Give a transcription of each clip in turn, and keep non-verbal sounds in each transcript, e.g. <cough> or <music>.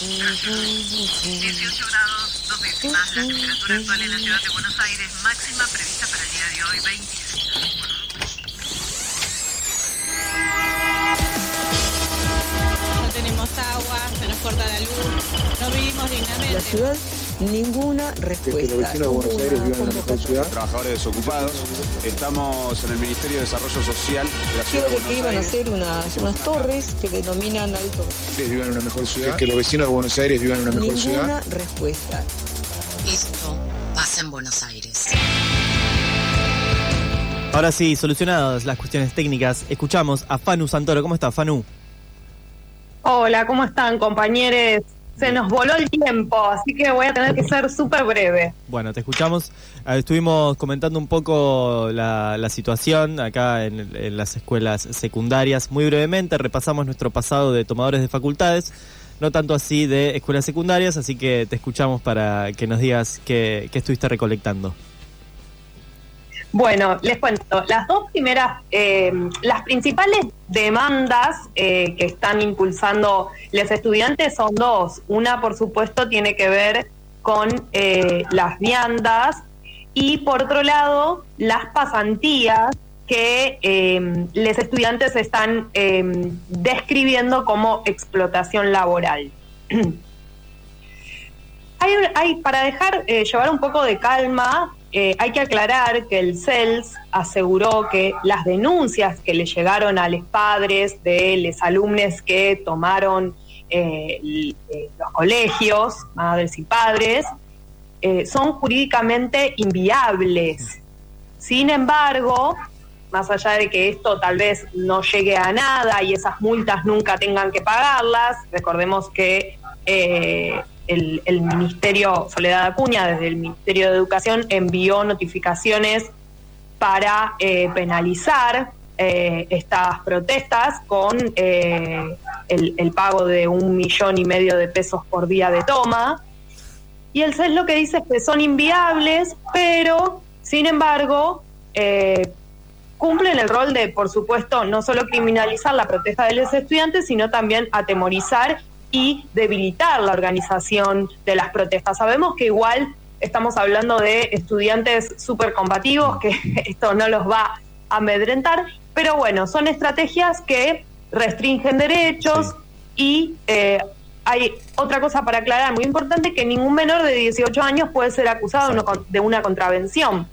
18 grados, dos décimas. La temperatura actual en la ciudad de Buenos Aires, máxima prevista para el día de hoy, 26. No tenemos agua, se nos corta la luz, no vivimos dignamente. La ciudad ninguna respuesta. Que los vecinos de Buenos Aires vivan en una mejor ciudad. Trabajadores desocupados. Estamos en el Ministerio de Desarrollo Social de la ciudad de Creo Buenos que iban a hacer unas, unas torres que denominan alto. Que vivan en una mejor ciudad. Que los vecinos de Buenos Aires vivan en una mejor ciudad. Ninguna respuesta. Esto pasa en Buenos Aires. Ahora sí, solucionadas las cuestiones técnicas, escuchamos a Fanu Santoro. ¿Cómo está, Fanu? Hola, ¿cómo están, compañeros? Se nos voló el tiempo, así que voy a tener que ser súper breve. Bueno, te escuchamos. Ah, Estuvimos comentando un poco la, situación acá en, en las escuelas secundarias. Muy brevemente repasamos nuestro pasado de tomadores de facultades, no tanto así de escuelas secundarias, así que te escuchamos para que nos digas qué, qué estuviste recolectando. Bueno, les cuento, las dos primeras, eh, las principales demandas eh, que están impulsando los estudiantes son dos. Una, por supuesto, tiene que ver con eh, las viandas y, por otro lado, las pasantías que los estudiantes están describiendo como explotación laboral. <clears throat> Hay, hay- para dejar llevar un poco de calma, eh, hay que aclarar que el CELS aseguró que las denuncias que le llegaron a los padres de los alumnos que tomaron eh, eh, los colegios, madres y padres, son jurídicamente inviables. Sin embargo, más allá de que esto tal vez no llegue a nada y esas multas nunca tengan que pagarlas, recordemos que eh, el, Ministerio Soledad Acuña, desde el Ministerio de Educación, envió notificaciones para eh, penalizar eh, estas protestas con el, el pago de un millón y medio de pesos por día de toma. Y el CES lo que dice es que son inviables, pero, sin embargo, cumplen el rol de, por supuesto, no solo criminalizar la protesta de los estudiantes, sino también atemorizar y debilitar la organización de las protestas. Sabemos que igual estamos hablando de estudiantes súper combativos, que <laughs> esto no los va a amedrentar, pero bueno, son estrategias que restringen derechos y eh, hay otra cosa para aclarar muy importante, que ningún menor de 18 años puede ser acusado de una con- de una contravención.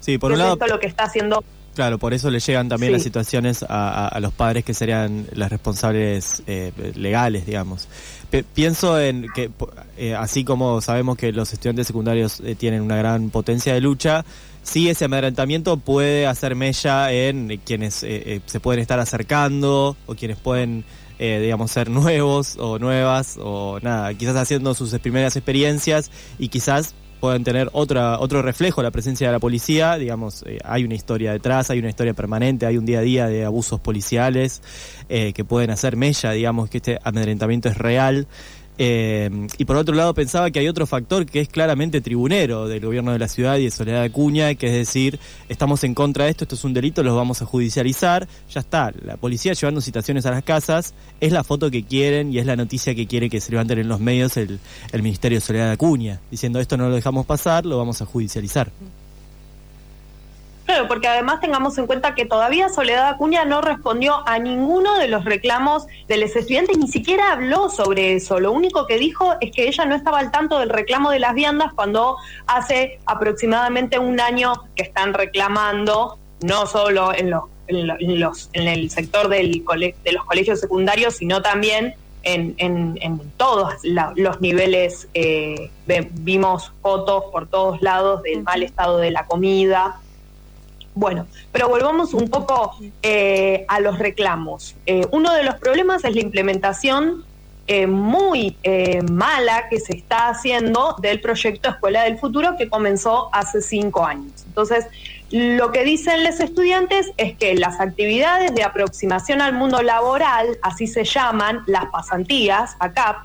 Sí, por que un es lado, esto lo que está haciendo claro, por eso le llegan también Sí. las situaciones a, a- a los padres que serían las responsables eh, legales, digamos. Pe- pienso en que, eh, así como sabemos que los estudiantes secundarios eh, tienen una gran potencia de lucha, sí ese amedrentamiento puede hacer mella en quienes eh, eh, se pueden estar acercando o quienes pueden, eh, digamos, ser <laughs> nuevos o nuevas o nada, quizás haciendo sus primeras experiencias y quizás pueden tener otra otro reflejo la presencia de la policía, digamos, eh, hay una historia detrás, hay una historia permanente, hay un día a día de abusos policiales eh, que pueden hacer mella, digamos, que este amedrentamiento es real. Eh, y por otro lado pensaba que hay otro factor que es claramente tribunero del gobierno de la ciudad y de Soledad Acuña, que es decir, estamos en contra de esto, esto es un delito, los vamos a judicializar, ya está, la policía llevando citaciones a las casas, es la foto que quieren y es la noticia que quiere que se levanten en los medios el, el Ministerio de Soledad Acuña, diciendo esto no lo dejamos pasar, lo vamos a judicializar. Claro, <laughs> porque además tengamos en cuenta que todavía Soledad Acuña no respondió a ninguno de los reclamos de los estudiantes, ni siquiera habló sobre eso. Lo único que dijo es que ella no estaba al tanto del reclamo de las viandas cuando hace aproximadamente un año que están reclamando, no solo en los, en lo- en los- en el sector del cole- de los colegios secundarios, sino también en, en- en todos la- los niveles. eh, vimos fotos por todos lados del mal estado de la comida. Bueno, pero volvamos un poco eh, a los reclamos. Eh, uno de los problemas es la implementación eh, muy mala que se está haciendo del proyecto Escuela del Futuro que comenzó hace cinco años. Entonces, lo que dicen los estudiantes es que las actividades de aproximación al mundo laboral, así se llaman las pasantías, ACAP,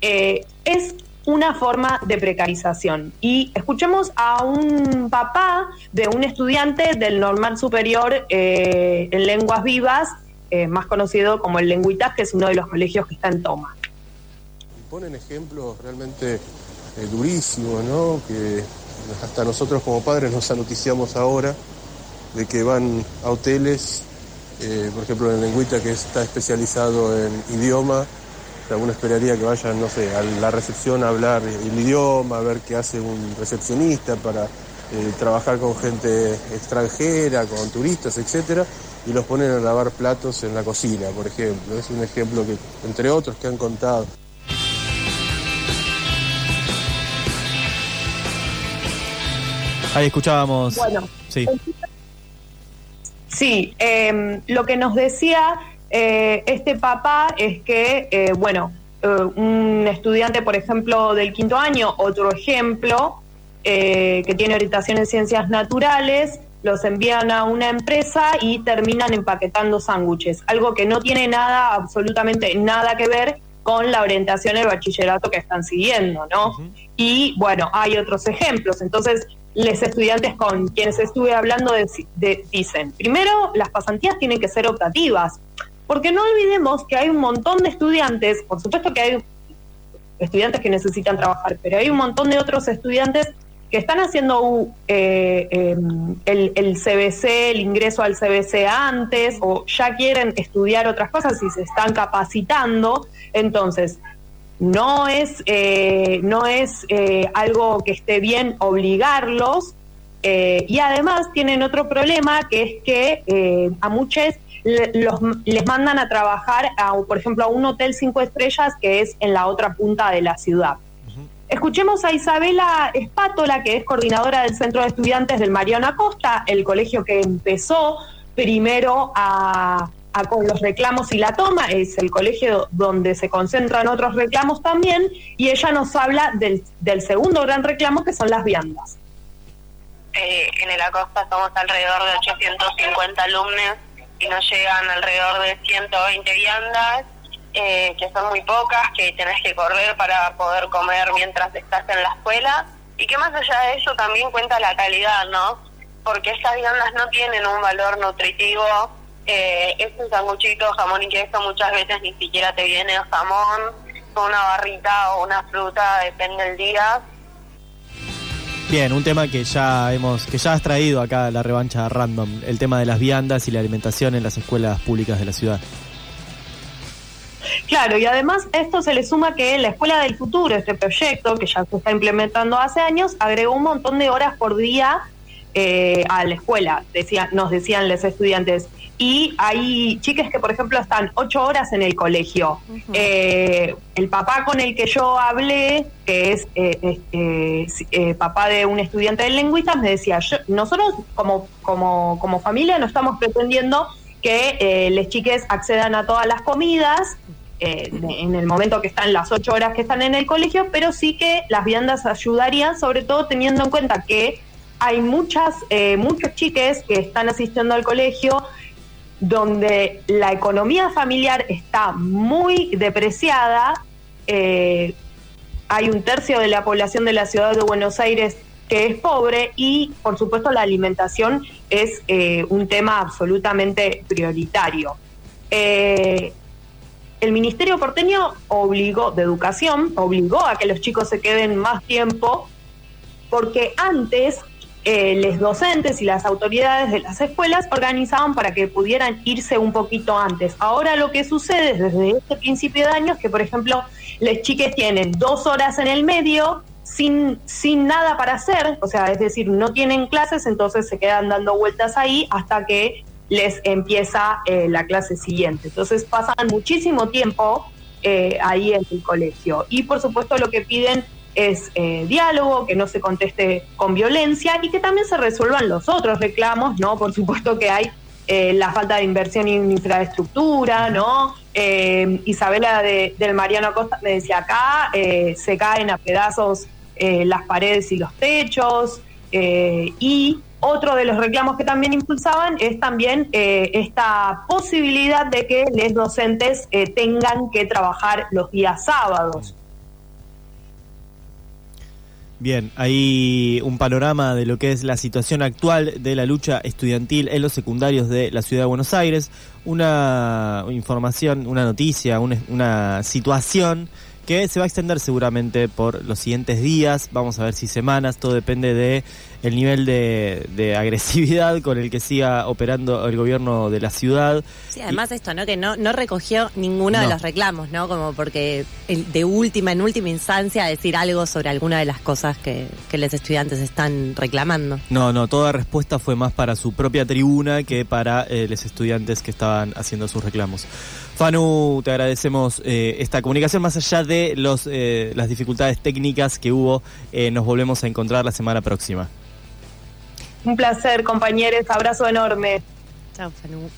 es una forma de precarización. Y escuchemos a un papá de un estudiante del normal superior eh, en lenguas vivas, eh, más conocido como el Lenguitas, que es uno de los colegios que está en toma. ponen ejemplos realmente eh, durísimos, ¿no? Que hasta nosotros como padres nos anoticiamos ahora de que van a hoteles, por ejemplo en Lengüita que está especializado en idioma, o sea, uno esperaría que vayan, no sé, a la recepción a hablar el idioma, a ver qué hace un recepcionista para eh, trabajar con gente extranjera, con turistas, etcétera, y los ponen a lavar platos en la cocina, por ejemplo. Es un ejemplo que, entre otros que han contado. Ahí escuchábamos. Bueno, Sí. Sí, eh, lo que nos decía eh, este papá es que, eh, bueno, eh, un estudiante, por ejemplo, del quinto año, otro ejemplo, eh, que tiene orientación en ciencias naturales, los envían a una empresa y terminan empaquetando sándwiches, algo que no tiene nada, absolutamente nada que ver con la orientación del bachillerato que están siguiendo, ¿no? Y bueno, hay otros ejemplos. Entonces, los estudiantes con quienes estuve hablando de- de- dicen, primero, las pasantías tienen que ser optativas, porque no olvidemos que hay un montón de estudiantes, por supuesto que hay estudiantes que necesitan trabajar, pero hay un montón de otros estudiantes que están haciendo eh, el, el CBC, el ingreso al CBC antes, o ya quieren estudiar otras cosas y se están capacitando. Entonces, no es, eh, no es eh, algo que esté bien obligarlos. Eh, y además tienen otro problema que es que eh, a muchos los, les mandan a trabajar, a, por ejemplo, a un hotel cinco estrellas que es en la otra punta de la ciudad. Escuchemos a Isabela Espátola, que es coordinadora del Centro de Estudiantes del Mariano Acosta, el colegio que empezó primero a, a con los reclamos y la toma, es el colegio donde se concentran otros reclamos también, y ella nos habla del, del segundo gran reclamo que son las viandas. Eh, en el Acosta somos alrededor de 850 alumnos y nos llegan alrededor de 120 viandas, eh, que son muy pocas, que tenés que correr para poder comer mientras estás en la escuela. Y que más allá de eso también cuenta la calidad, ¿no? Porque estas viandas no tienen un valor nutritivo. Eh, es un sanguchito, jamón y queso, muchas veces ni siquiera te viene jamón, una barrita o una fruta, depende del día. Bien, un tema que ya hemos, que ya has traído acá la revancha random, el tema de las viandas y la alimentación en las escuelas públicas de la ciudad. Claro, y además esto se le suma que la Escuela del Futuro, este proyecto que ya se está implementando hace años, agregó un montón de horas por día eh, a la escuela, decía, nos decían los estudiantes. Y hay chicas que, por ejemplo, están ocho horas en el colegio. Eh, el papá con el que yo hablé, que es eh, este, eh, papá de un estudiante de lingüistas, me decía, yo- nosotros como, como, como familia no estamos pretendiendo que eh, las chiques accedan a todas las comidas eh, en el momento que están las ocho horas que están en el colegio, pero sí que las viandas ayudarían, sobre todo teniendo en cuenta que hay muchas, eh, muchos chiques que están asistiendo al colegio donde la economía familiar está muy depreciada. eh, hay un tercio de la población de la ciudad de Buenos Aires que es pobre y, por supuesto, la alimentación es eh, un tema absolutamente prioritario. Eh, el Ministerio porteño obligó, de educación, obligó a que los chicos se queden más tiempo porque antes eh, los docentes y las autoridades de las escuelas organizaban para que pudieran irse un poquito antes. Ahora lo que sucede desde este principio de año es que, por ejemplo, las chiques tienen dos horas en el medio sin, sin nada para hacer, o sea, es decir, no tienen clases, entonces se quedan dando vueltas ahí hasta que les empieza eh, la clase siguiente. Entonces pasan muchísimo tiempo eh, ahí en el colegio. Y por supuesto lo que piden es eh, diálogo, que no se conteste con violencia y que también se resuelvan los otros reclamos, ¿no? Por supuesto que hay eh, la falta de inversión en infraestructura, ¿no? Eh, Isabela de- del Mariano Acosta me decía acá, se caen a pedazos las paredes y los techos, y otro de los reclamos que también impulsaban es también esta posibilidad de que los docentes tengan que trabajar los días sábados. Bien, hay un panorama de lo que es la situación actual de la lucha estudiantil en los secundarios de la ciudad de Buenos Aires, una información, una noticia, una, situación que se va a extender seguramente por los siguientes días, vamos a ver si semanas, todo depende de el nivel de, de agresividad con el que siga operando el gobierno de la ciudad. Sí, además esto, ¿no? Que no, no recogió ninguno de los reclamos, ¿no? Como porque el- de última, en última instancia, decir algo sobre alguna de las cosas que, que los estudiantes están reclamando. No, no, toda respuesta fue más para su propia tribuna que para eh, los estudiantes que estaban haciendo sus reclamos. Fanu, te agradecemos eh, esta comunicación más allá de los, eh, las dificultades técnicas que hubo. eh, nos volvemos a encontrar la semana próxima. Un placer, compañeros. Abrazo enorme. Chao, Fanu.